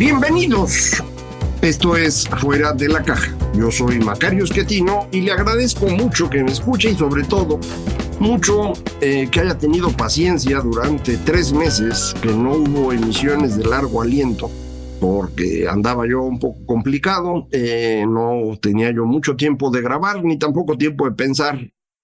Bienvenidos. Esto es Fuera de la Caja. Yo soy Macario Schettino y le agradezco mucho que me escuche y sobre todo mucho eh, que haya tenido paciencia durante tres meses que no hubo emisiones de largo aliento porque andaba yo un poco complicado, eh, no tenía yo mucho tiempo de grabar ni tampoco tiempo de pensar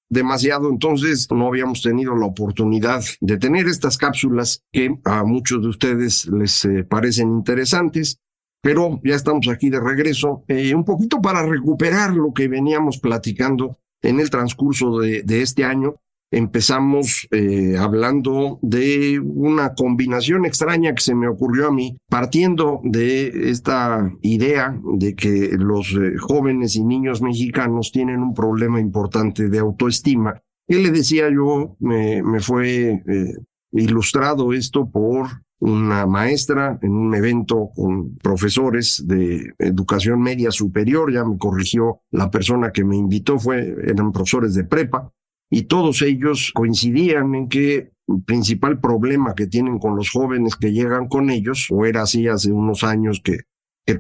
demasiado, entonces no habíamos tenido la oportunidad de tener estas cápsulas que a muchos de ustedes les eh, parecen interesantes, pero ya estamos aquí de regreso, eh, un poquito para recuperar lo que veníamos platicando en el transcurso de, de este año empezamos eh, hablando de una combinación extraña que se me ocurrió a mí, partiendo de esta idea de que los eh, jóvenes y niños mexicanos tienen un problema importante de autoestima. Y le decía yo, me, fue eh, ilustrado esto por una maestra en un evento con profesores de educación media superior, ya me corrigió la persona que me invitó, fue, eran profesores de prepa, y todos ellos coincidían en que el principal problema que tienen con los jóvenes que llegan con ellos, o era así hace unos años que,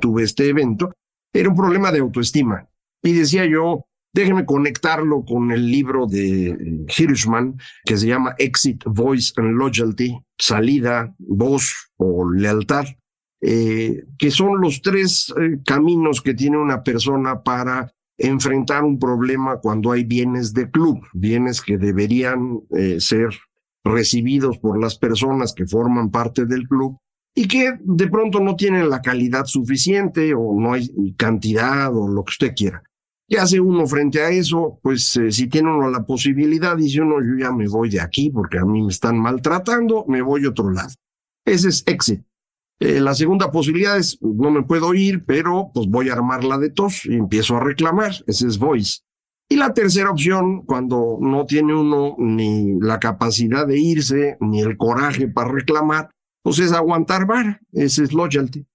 tuve este evento, era un problema de autoestima. Y decía yo, déjeme conectarlo con el libro de Hirschman que se llama Exit, Voice and Loyalty, salida, voz o lealtad, eh, que son los tres eh, caminos que tiene una persona para enfrentar un problema cuando hay bienes de club, bienes que deberían eh, ser recibidos por las personas que forman parte del club y que de pronto no tienen la calidad suficiente o no hay cantidad o lo que usted quiera. ¿Qué hace uno frente a eso? Pues eh, si tiene uno la posibilidad, dice uno, yo ya me voy de aquí porque a mí me están maltratando, me voy a otro lado. Ese es exit. Eh, la segunda posibilidad es, no me puedo ir, pero pues voy a armar la de tos y empiezo a reclamar. Ese es voice. Y la tercera opción, cuando no tiene uno ni la capacidad de irse, ni el coraje para reclamar, pues es aguantar vara. Ese es loyalty.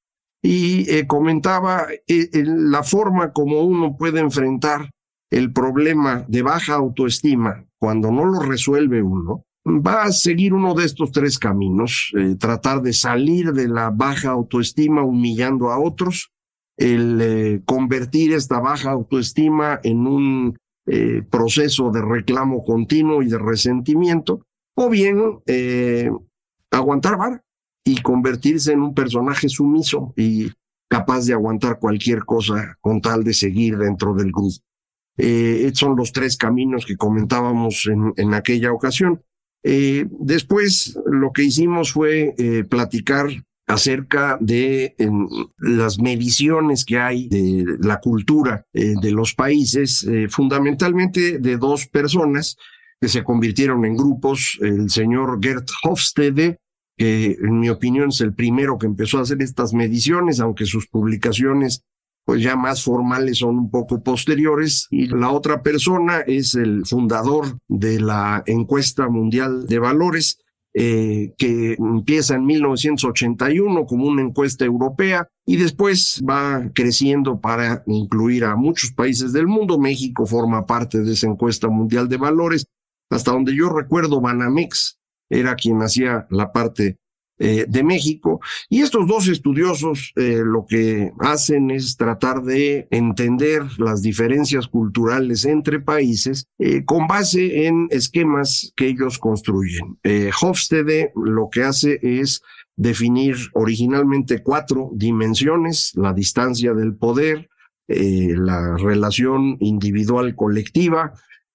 Y eh, comentaba eh, la forma como uno puede enfrentar el problema de baja autoestima cuando no lo resuelve uno, va a seguir uno de estos tres caminos, eh, tratar de salir de la baja autoestima humillando a otros, el eh, convertir esta baja autoestima en un eh, proceso de reclamo continuo y de resentimiento, o bien aguantar vara y convertirse en un personaje sumiso y capaz de aguantar cualquier cosa con tal de seguir dentro del grupo. son los tres caminos que comentábamos en, en aquella ocasión. Eh, después lo que hicimos fue eh, platicar acerca de las mediciones que hay de la cultura eh, de los países, fundamentalmente de dos personas que se convirtieron en grupos, el señor Gert Hofstede, que en mi opinión es el primero que empezó a hacer estas mediciones, aunque sus publicaciones pues ya más formales son un poco posteriores y la otra persona es el fundador de la encuesta mundial de valores eh, que empieza en 1981 como una encuesta europea y después va creciendo para incluir a muchos países del mundo. México forma parte de esa encuesta mundial de valores. Hasta donde yo recuerdo, Banamex era quien hacía la parte eh, de México. Y estos dos estudiosos eh, lo que hacen es tratar de entender las diferencias culturales entre países eh, con base en esquemas que ellos construyen. Hofstede lo que hace es definir originalmente cuatro dimensiones, la distancia del poder, la relación individual colectiva,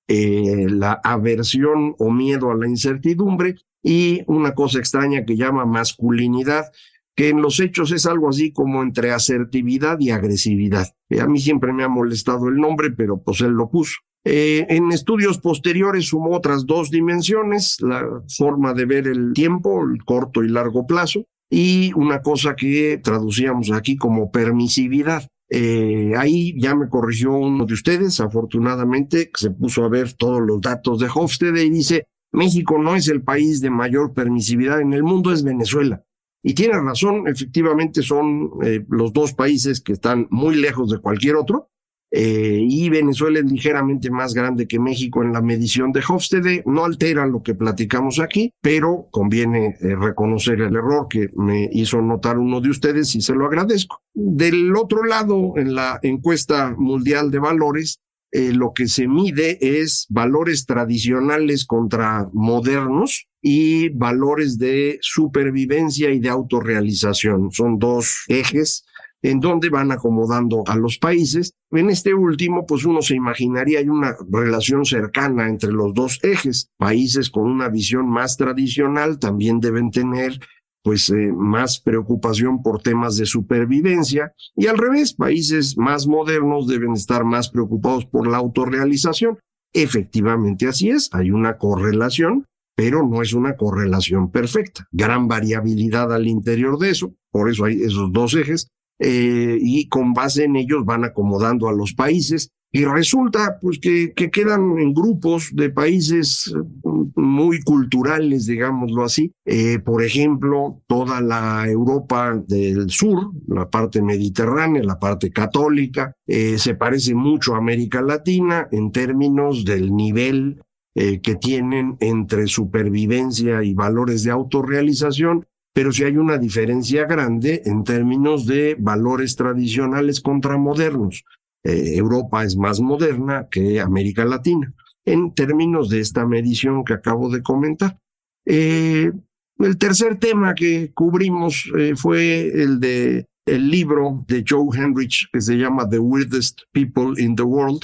la aversión o miedo a la incertidumbre y una cosa extraña que llama masculinidad, que en los hechos es algo así como entre asertividad y agresividad. Eh, a mí siempre me ha molestado el nombre, pero pues él lo puso. Eh, en estudios posteriores sumó otras dos dimensiones, la forma de ver el tiempo, el corto y largo plazo, y una cosa que traducíamos aquí como permisividad. Eh, ahí ya me corrigió uno de ustedes, afortunadamente, que se puso a ver todos los datos de Hofstede y dice, México no es el país de mayor permisividad en el mundo, es Venezuela. Y tiene razón, efectivamente son eh, los dos países que están muy lejos de cualquier otro. Eh, y Venezuela es ligeramente más grande que México en la medición de Hofstede. No altera lo que platicamos aquí, pero conviene eh, reconocer el error que me hizo notar uno de ustedes y se lo agradezco. Del otro lado, en la encuesta mundial de valores, eh, lo que se mide es valores tradicionales contra modernos y valores de supervivencia y de autorrealización. Son dos ejes en donde van acomodando a los países. En este último, pues uno se imaginaría hay una relación cercana entre los dos ejes. Países con una visión más tradicional también deben tener pues eh, más preocupación por temas de supervivencia y al revés, países más modernos deben estar más preocupados por la autorrealización. Efectivamente así es, hay una correlación, pero no es una correlación perfecta. Gran variabilidad al interior de eso, por eso hay esos dos ejes, eh, y con base en ellos van acomodando a los países y resulta pues que, que, quedan en grupos de países mm, muy culturales, digámoslo así. Eh, por ejemplo, toda la Europa del sur, la parte mediterránea, la parte católica, eh, se parece mucho a América Latina en términos del nivel eh, que tienen entre supervivencia y valores de autorrealización pero sí hay una diferencia grande en términos de valores tradicionales contra modernos. Eh, Europa es más moderna que América Latina, en términos de esta medición que acabo de comentar. Eh, el tercer tema que cubrimos eh, fue el de el libro de Joe Henrich que se llama The Weirdest People in the World,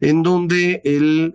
en donde él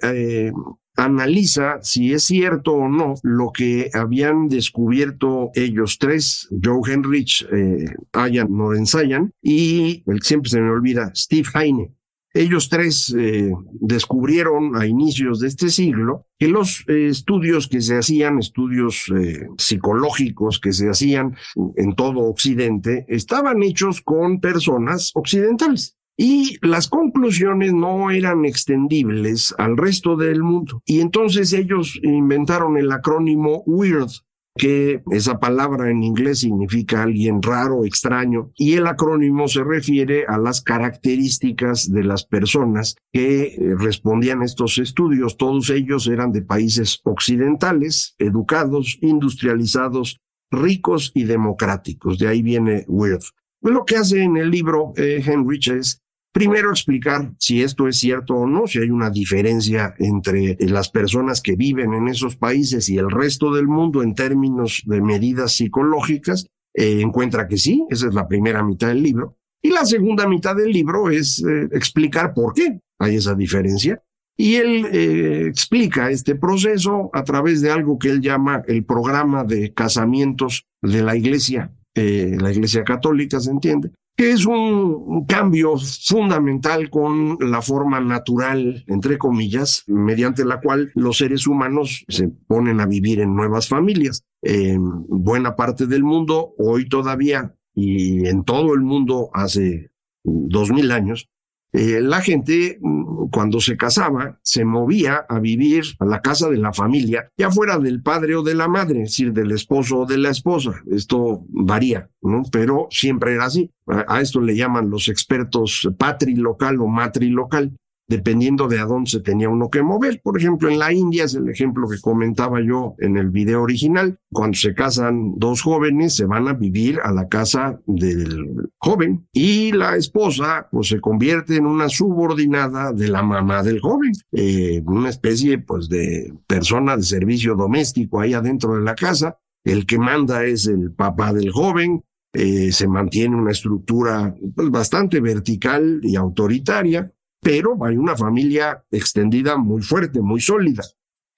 analiza si es cierto o no lo que habían descubierto ellos tres, Joe Henrich, eh, Ayan y, el siempre se me olvida, Steve Heine. Ellos tres eh, descubrieron a inicios de este siglo que los eh, estudios que se hacían, estudios eh, psicológicos que se hacían en todo Occidente, estaban hechos con personas occidentales y las conclusiones no eran extendibles al resto del mundo. Y entonces ellos inventaron el acrónimo WEIRD, que esa palabra en inglés significa alguien raro, extraño, y el acrónimo se refiere a las características de las personas que eh, respondían a estos estudios. Todos ellos eran de países occidentales, educados, industrializados, ricos y democráticos. De ahí viene WEIRD. Lo que hace en el libro eh, es Primero explicar si esto es cierto o no, si hay una diferencia entre las personas que viven en esos países y el resto del mundo en términos de medidas psicológicas. Eh, encuentra que sí, esa es la primera mitad del libro. Y la segunda mitad del libro es eh, explicar por qué hay esa diferencia. Y él eh, explica este proceso a través de algo que él llama el programa de casamientos de la iglesia, la iglesia católica, se entiende, que es un cambio fundamental con la forma natural, entre comillas, mediante la cual los seres humanos se ponen a vivir en nuevas familias. En buena parte del mundo, hoy todavía, y en todo el mundo hace dos mil años, eh, la gente mm, cuando se casaba se movía a vivir a la casa de la familia, ya fuera del padre o de la madre, es decir, del esposo o de la esposa. Esto varía, ¿no? Pero siempre era así. A, esto le llaman los expertos patrilocal o matrilocal dependiendo de a dónde se tenía uno que mover. Por ejemplo, en la India es el ejemplo que comentaba yo en el video original. Cuando se casan dos jóvenes, se van a vivir a la casa del joven y la esposa pues se convierte en una subordinada de la mamá del joven, eh, una especie pues de persona de servicio doméstico ahí adentro de la casa. El que manda es el papá del joven, eh, se mantiene una estructura pues, bastante vertical y autoritaria pero hay una familia extendida muy fuerte, muy sólida.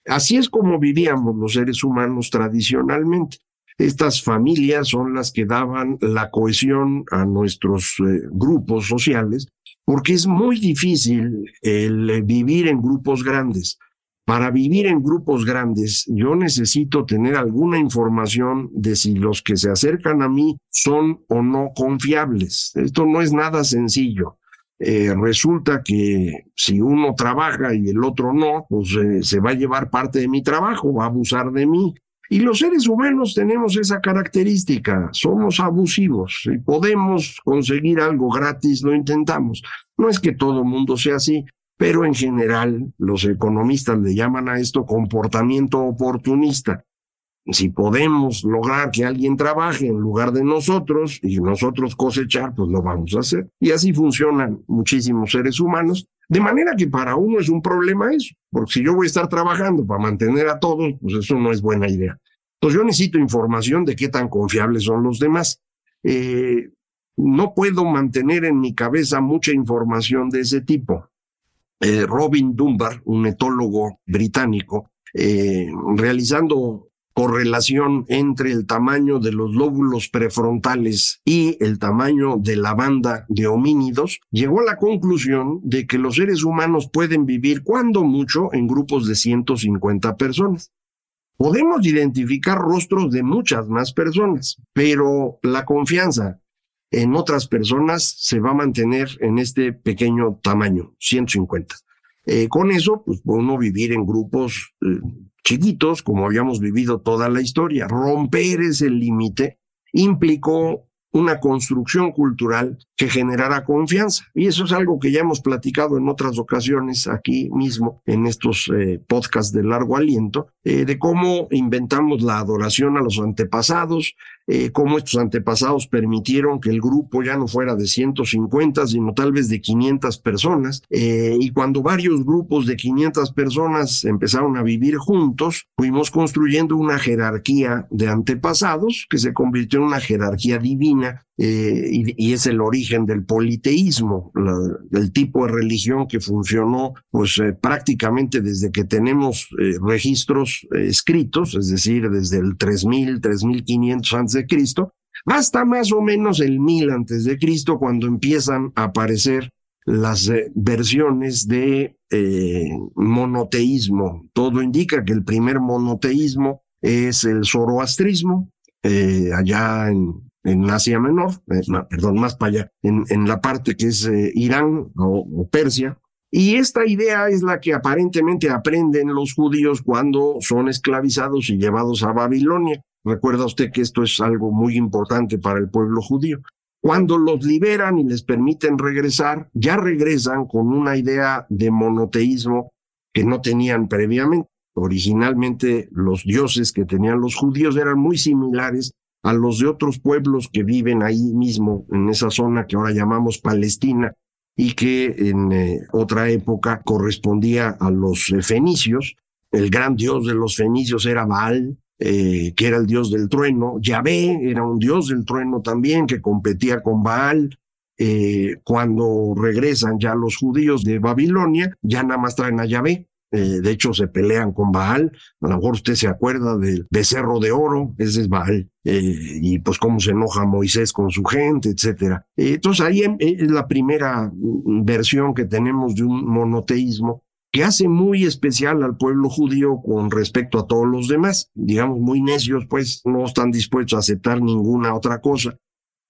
Así es como vivíamos los seres humanos tradicionalmente. Estas familias son las que daban la cohesión a nuestros eh, grupos sociales, porque es muy difícil el eh, vivir en grupos grandes. Para vivir en grupos grandes, yo necesito tener alguna información de si los que se acercan a mí son o no confiables. Esto no es nada sencillo. Eh, resulta que si uno trabaja y el otro no, pues eh, se va a llevar parte de mi trabajo, va a abusar de mí. Y los seres humanos tenemos esa característica, somos abusivos. Si podemos conseguir algo gratis, lo intentamos. No es que todo mundo sea así, pero en general los economistas le llaman a esto comportamiento oportunista. Si podemos lograr que alguien trabaje en lugar de nosotros y nosotros cosechar, pues lo vamos a hacer. Y así funcionan muchísimos seres humanos, de manera que para uno es un problema eso, porque si yo voy a estar trabajando para mantener a todos, pues eso no es buena idea. Entonces yo necesito información de qué tan confiables son los demás. Eh, no puedo mantener en mi cabeza mucha información de ese tipo. Eh, Robin Dunbar, un etólogo británico, eh, realizando correlación entre el tamaño de los lóbulos prefrontales y el tamaño de la banda de homínidos, llegó a la conclusión de que los seres humanos pueden vivir cuando mucho en grupos de 150 personas. Podemos identificar rostros de muchas más personas, pero la confianza en otras personas se va a mantener en este pequeño tamaño, 150. Eh, con eso, pues podemos vivir en grupos eh, chiquitos, como habíamos vivido toda la historia. Romper ese límite implicó una construcción cultural que generara confianza. Y eso es algo que ya hemos platicado en otras ocasiones aquí mismo, en estos eh, podcasts de largo aliento, eh, de cómo inventamos la adoración a los antepasados, eh, cómo estos antepasados permitieron que el grupo ya no fuera de 150, sino tal vez de 500 personas. Eh, y cuando varios grupos de 500 personas empezaron a vivir juntos, fuimos construyendo una jerarquía de antepasados que se convirtió en una jerarquía divina y, es el origen del politeísmo, el tipo de religión que funcionó pues eh, prácticamente desde que tenemos eh, registros escritos, es decir, desde el 3000, 3500 antes de Cristo, hasta más o menos el 1000 antes de Cristo cuando empiezan a aparecer las versiones de monoteísmo. Todo indica que el primer monoteísmo es el zoroastrismo, allá en en Asia Menor, eh, perdón, más para allá, en, en la parte que es eh, Irán o, Persia. Y esta idea es la que aparentemente aprenden los judíos cuando son esclavizados y llevados a Babilonia. Recuerda usted que esto es algo muy importante para el pueblo judío. Cuando los liberan y les permiten regresar, ya regresan con una idea de monoteísmo que no tenían previamente. Originalmente los dioses que tenían los judíos eran muy similares a los de otros pueblos que viven ahí mismo, en esa zona que ahora llamamos Palestina, y que en eh, otra época correspondía a los eh, fenicios. El gran dios de los fenicios era Baal, eh, que era el dios del trueno. Yahvé era un dios del trueno también, que competía con Baal. cuando regresan ya los judíos de Babilonia, ya nada más traen a Yahvé. Eh, de hecho, se pelean con Baal. A lo mejor usted se acuerda del becerro de oro, ese es Baal. Eh, y pues cómo se enoja Moisés con su gente, etcétera. Eh, entonces ahí es la primera mm, versión que tenemos de un monoteísmo que hace muy especial al pueblo judío con respecto a todos los demás. Digamos, muy necios, pues no están dispuestos a aceptar ninguna otra cosa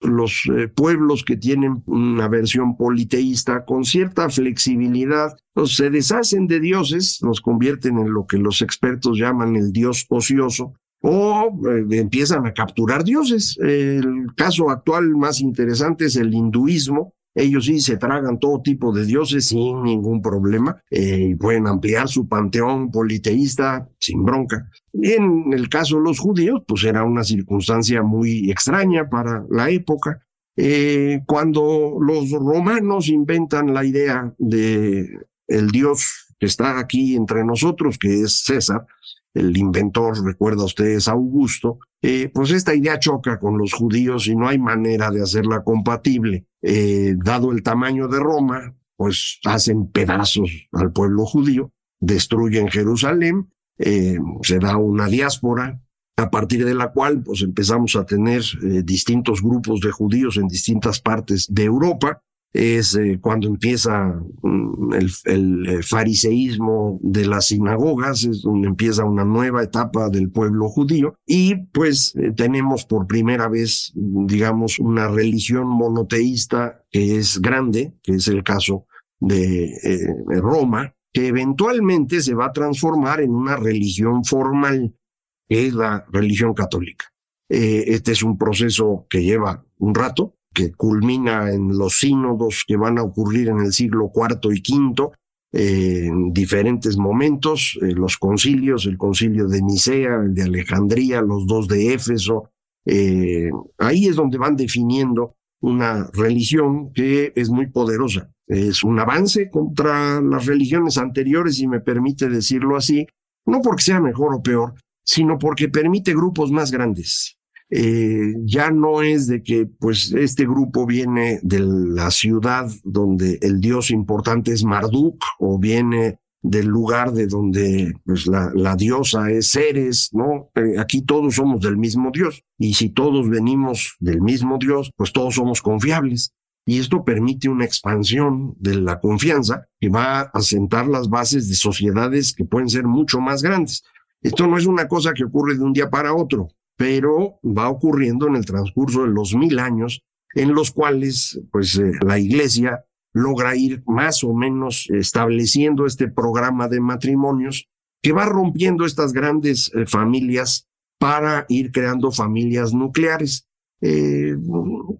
los eh, pueblos que tienen una versión politeísta con cierta flexibilidad, se deshacen de dioses, los convierten en lo que los expertos llaman el dios ocioso, o eh, empiezan a capturar dioses. El caso actual más interesante es el hinduismo, ellos sí se tragan todo tipo de dioses sin ningún problema eh, y pueden ampliar su panteón politeísta sin bronca. En el caso de los judíos, pues era una circunstancia muy extraña para la época. Eh, cuando los romanos inventan la idea de el dios que está aquí entre nosotros, que es César, el inventor, recuerda ustedes, Augusto, eh, pues esta idea choca con los judíos y no hay manera de hacerla compatible. Eh, dado el tamaño de Roma, pues hacen pedazos al pueblo judío, destruyen Jerusalén eh, se da una diáspora, a partir de la cual pues empezamos a tener distintos grupos de judíos en distintas partes de Europa. Es eh, cuando empieza mm, el, el, fariseísmo de las sinagogas, es donde empieza una nueva etapa del pueblo judío y pues tenemos por primera vez, digamos, una religión monoteísta que es grande, que es el caso de Roma, que eventualmente se va a transformar en una religión formal, que es la religión católica. Eh, este es un proceso que lleva un rato, que culmina en los sínodos que van a ocurrir en el siglo IV y V, eh, en diferentes momentos, eh, los concilios, el concilio de Nicea, el de Alejandría, los dos de Éfeso, ahí es donde van definiendo una religión que es muy poderosa. Es un avance contra las religiones anteriores, si me permite decirlo así, no porque sea mejor o peor, sino porque permite grupos más grandes. Eh, ya no es de que pues este grupo viene de la ciudad donde el dios importante es Marduk o viene del lugar de donde pues, la, diosa es Ceres, ¿no? Eh, aquí todos somos del mismo Dios. Y si todos venimos del mismo Dios, pues todos somos confiables. Y esto permite una expansión de la confianza que va a sentar las bases de sociedades que pueden ser mucho más grandes. Esto no es una cosa que ocurre de un día para otro, pero va ocurriendo en el transcurso de los mil años en los cuales pues eh, la iglesia logra ir más o menos estableciendo este programa de matrimonios que va rompiendo estas grandes eh, familias para ir creando familias nucleares. Eh,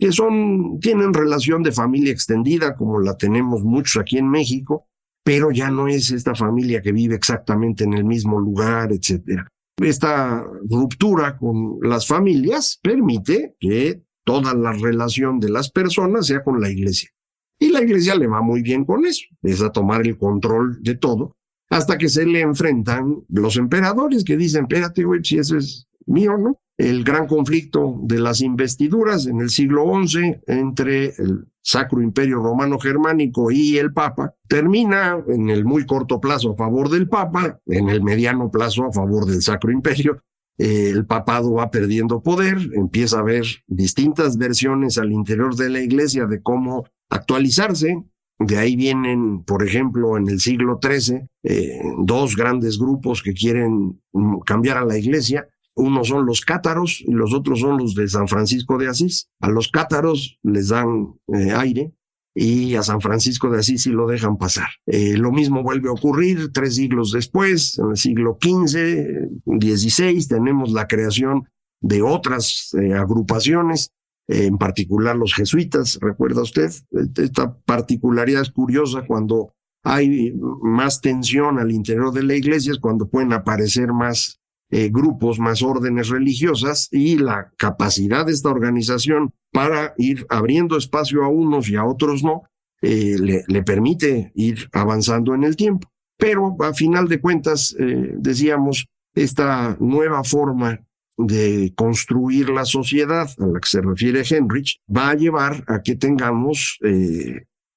que son, tienen relación de familia extendida, como la tenemos muchos aquí en México, pero ya no es esta familia que vive exactamente en el mismo lugar, etcétera. Esta ruptura con las familias permite que toda la relación de las personas sea con la iglesia. Y la iglesia le va muy bien con eso, es a tomar el control de todo, hasta que se le enfrentan los emperadores que dicen, espérate, güey, si eso es mío, ¿no? El gran conflicto de las investiduras en el siglo XI entre el Sacro Imperio Romano Germánico y el Papa termina en el muy corto plazo a favor del Papa, en el mediano plazo a favor del Sacro Imperio, el papado va perdiendo poder, empieza a haber distintas versiones al interior de la iglesia de cómo actualizarse. De ahí vienen, por ejemplo, en el siglo XIII, eh, dos grandes grupos que quieren mm, cambiar a la iglesia. Unos son los cátaros y los otros son los de San Francisco de Asís. A los cátaros les dan eh, aire y a San Francisco de Asís sí lo dejan pasar. Eh, lo mismo vuelve a ocurrir tres siglos después, en el siglo XV, XVI, tenemos la creación de otras agrupaciones en particular los jesuitas, ¿recuerda usted? Esta particularidad es curiosa cuando hay más tensión al interior de la iglesia, es cuando pueden aparecer más eh, grupos, más órdenes religiosas y la capacidad de esta organización para ir abriendo espacio a unos y a otros no, eh, le, permite ir avanzando en el tiempo. Pero a final de cuentas, eh, decíamos, esta nueva forma de construir la sociedad a la que se refiere Henrich va a llevar a que tengamos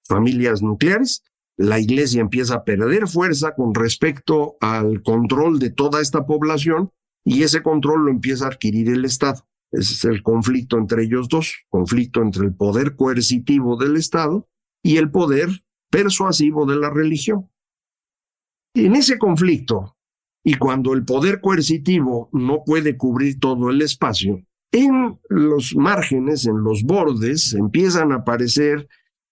familias nucleares. La iglesia empieza a perder fuerza con respecto al control de toda esta población y ese control lo empieza a adquirir el Estado. Ese es el conflicto entre ellos dos, conflicto entre el poder coercitivo del Estado y el poder persuasivo de la religión. En ese conflicto, y cuando el poder coercitivo no puede cubrir todo el espacio, en los márgenes, en los bordes, empiezan a aparecer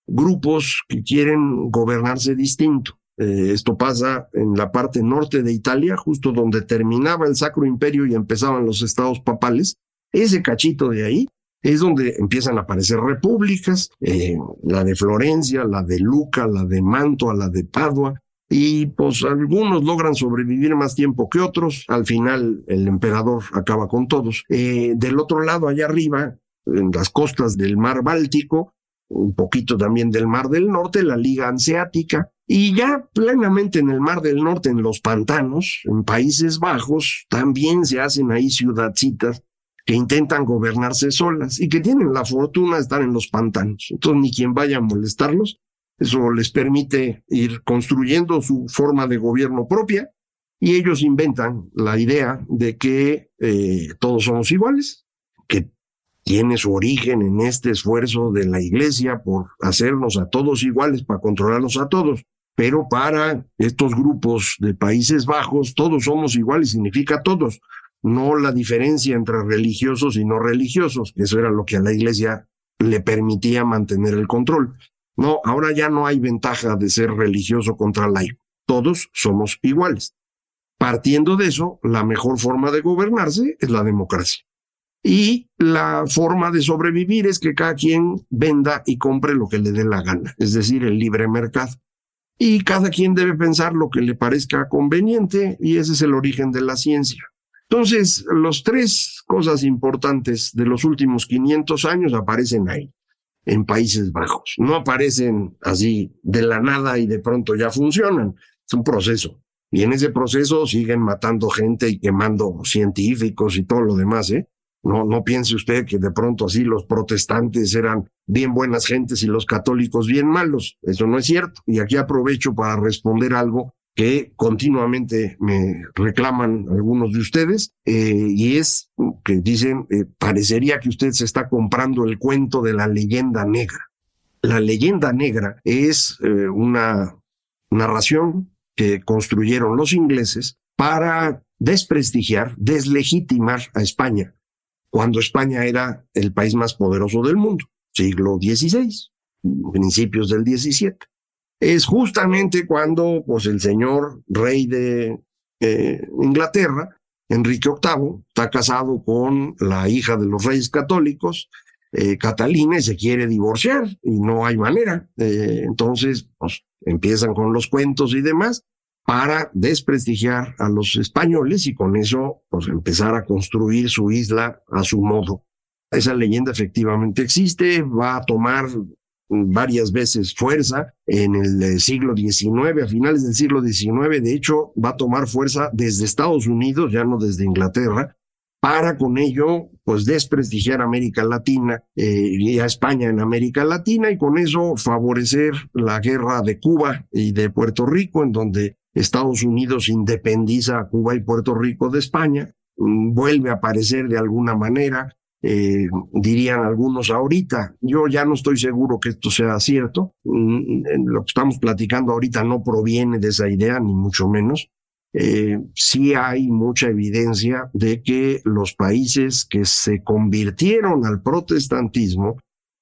grupos que quieren gobernarse distinto. Eh, esto pasa en la parte norte de Italia, justo donde terminaba el Sacro Imperio y empezaban los estados papales. Ese cachito de ahí es donde empiezan a aparecer repúblicas, eh, la de Florencia, la de Luca, la de Mantua, la de Padua, y pues algunos logran sobrevivir más tiempo que otros. Al final el emperador acaba con todos. Eh, del otro lado, allá arriba, en las costas del mar Báltico, un poquito también del mar del norte, la Liga Hanseática. Y ya plenamente en el mar del norte, en los pantanos, en Países Bajos, también se hacen ahí ciudadcitas que intentan gobernarse solas y que tienen la fortuna de estar en los pantanos. Entonces ni quien vaya a molestarlos eso les permite ir construyendo su forma de gobierno propia Y ellos inventan la idea de que eh, todos somos iguales, tiene su origen en este esfuerzo de la iglesia por hacernos a todos iguales, para controlarnos a todos. Pero para estos grupos de Países Bajos, todos somos iguales, significa todos, no la diferencia entre religiosos y no religiosos, eso era lo que a la iglesia le permitía mantener el control. No, ahora ya no hay ventaja de ser religioso contra laico. Todos somos iguales. Partiendo de eso, la mejor forma de gobernarse es la democracia. Y la forma de sobrevivir es que cada quien venda y compre lo que le dé la gana, es decir, el libre mercado. Y cada quien debe pensar lo que le parezca conveniente y ese es el origen de la ciencia. Entonces, las tres cosas importantes de los últimos 500 años aparecen ahí, en Países Bajos. No aparecen así de la nada y de pronto ya funcionan. Es un proceso. Y en ese proceso siguen matando gente y quemando científicos y todo lo demás, ¿eh? No, no piense usted que de pronto así los protestantes eran bien buenas gentes y los católicos bien malos. Eso no es cierto. Y aquí aprovecho para responder algo que continuamente me reclaman algunos de ustedes, eh, y es que dicen, eh, parecería que usted se está comprando el cuento de la leyenda negra. La leyenda negra es eh, una narración que construyeron los ingleses para desprestigiar, deslegitimar a España cuando España era el país más poderoso del mundo, siglo XVI, principios del XVII. Es justamente cuando pues, el señor rey de eh, Inglaterra, Enrique VIII, está casado con la hija de los reyes católicos, eh, Catalina, y se quiere divorciar y no hay manera. Eh, entonces, pues, empiezan con los cuentos y demás para desprestigiar a los españoles y con eso pues empezar a construir su isla a su modo. Esa leyenda efectivamente existe, va a tomar varias veces fuerza en el eh, siglo XIX, a finales del siglo XIX, de hecho va a tomar fuerza desde Estados Unidos, ya no desde Inglaterra, para con ello pues desprestigiar a América Latina eh, y a España en América Latina y con eso favorecer la guerra de Cuba y de Puerto Rico, en donde Estados Unidos independiza a Cuba y Puerto Rico de España, mm, vuelve a aparecer de alguna manera, eh, dirían algunos ahorita. Yo ya no estoy seguro que esto sea cierto. Mm, lo que estamos platicando ahorita no proviene de esa idea, ni mucho menos. Eh, sí hay mucha evidencia de que los países que se convirtieron al protestantismo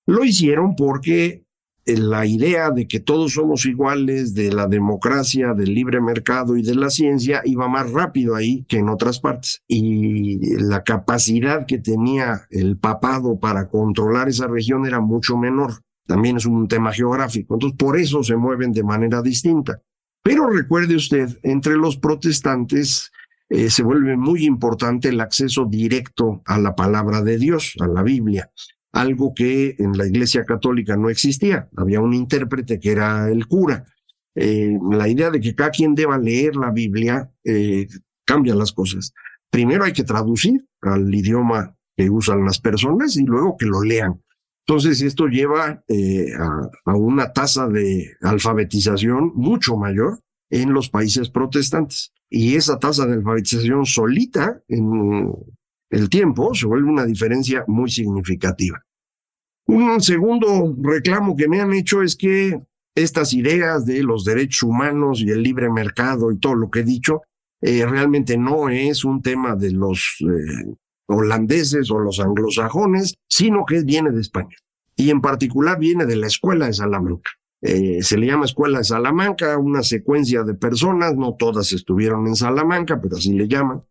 lo hicieron porque la idea de que todos somos iguales, de la democracia, del libre mercado y de la ciencia, iba más rápido ahí que en otras partes. Y la capacidad que tenía el papado para controlar esa región era mucho menor. También es un tema geográfico. Entonces, por eso se mueven de manera distinta. Pero recuerde usted, entre los protestantes eh, se vuelve muy importante el acceso directo a la palabra de Dios, a la Biblia algo que en la Iglesia Católica no existía. Había un intérprete que era el cura. Eh, la idea de que cada quien deba leer la Biblia eh, cambia las cosas. Primero hay que traducir al idioma que usan las personas y luego que lo lean. Entonces esto lleva eh, a, a una tasa de alfabetización mucho mayor en los países protestantes. Y esa tasa de alfabetización solita en el tiempo se vuelve una diferencia muy significativa. Un segundo reclamo que me han hecho es que estas ideas de los derechos humanos y el libre mercado y todo lo que he dicho eh, realmente no es un tema de los eh, holandeses o los anglosajones, sino que viene de España. Y en particular viene de la escuela de Salamanca. Eh, se le llama Escuela de Salamanca, una secuencia de personas, no todas estuvieron en Salamanca, pero así le llaman,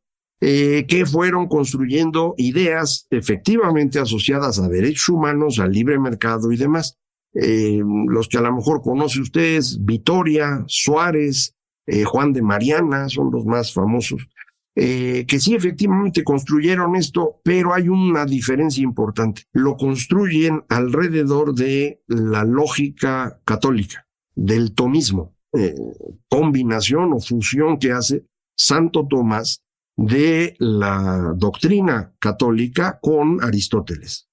eh, que fueron construyendo ideas efectivamente asociadas a derechos humanos, al libre mercado y demás. Eh, los que a lo mejor conoce ustedes, Vitoria, Suárez, eh, Juan de Mariana, son los más famosos, que sí efectivamente construyeron esto, pero hay una diferencia importante. Lo construyen alrededor de la lógica católica, del tomismo, combinación o fusión que hace Santo Tomás de la doctrina católica con Aristóteles.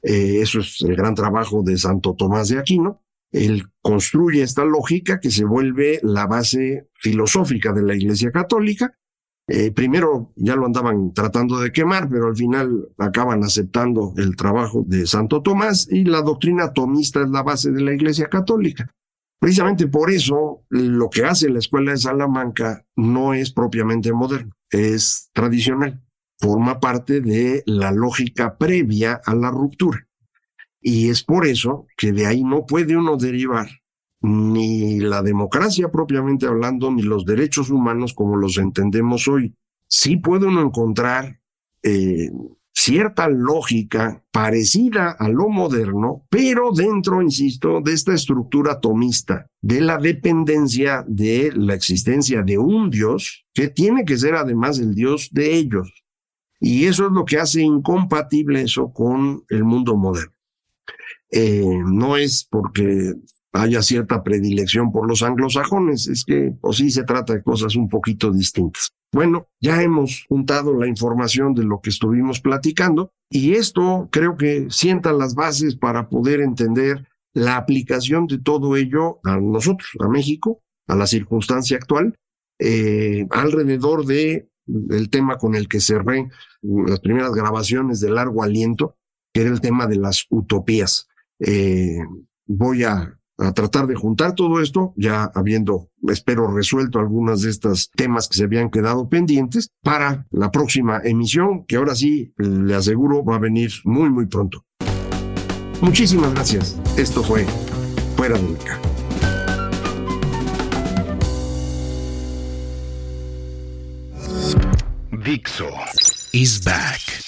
Eh, eso es el gran trabajo de Santo Tomás de Aquino. Él construye esta lógica que se vuelve la base filosófica de la Iglesia Católica. Eh, primero ya lo andaban tratando de quemar, pero al final acaban aceptando el trabajo de Santo Tomás y la doctrina tomista es la base de la Iglesia Católica. Precisamente por eso lo que hace la Escuela de Salamanca no es propiamente moderno, es tradicional, forma parte de la lógica previa a la ruptura. Y es por eso que de ahí no puede uno derivar ni la democracia propiamente hablando, ni los derechos humanos como los entendemos hoy. Sí puede uno encontrar eh, cierta lógica parecida a lo moderno, pero dentro, insisto, de esta estructura atomista, de la dependencia de la existencia de un Dios que tiene que ser además el Dios de ellos. Y eso es lo que hace incompatible eso con el mundo moderno. Eh, no es porque haya cierta predilección por los anglosajones, es que o sí se trata de cosas un poquito distintas. Bueno, ya hemos juntado la información de lo que estuvimos platicando y esto creo que sienta las bases para poder entender la aplicación de todo ello a nosotros, a México, a la circunstancia actual, eh, alrededor de el tema con el que cerré las primeras grabaciones de largo aliento, que era el tema de las utopías. Eh, voy a, tratar de juntar todo esto, ya habiendo, espero, resuelto algunos de estos temas que se habían quedado pendientes para la próxima emisión, que ahora sí, le aseguro, va a venir muy, muy pronto. Muchísimas gracias. Esto fue Fuera de Caja. Dixo is back.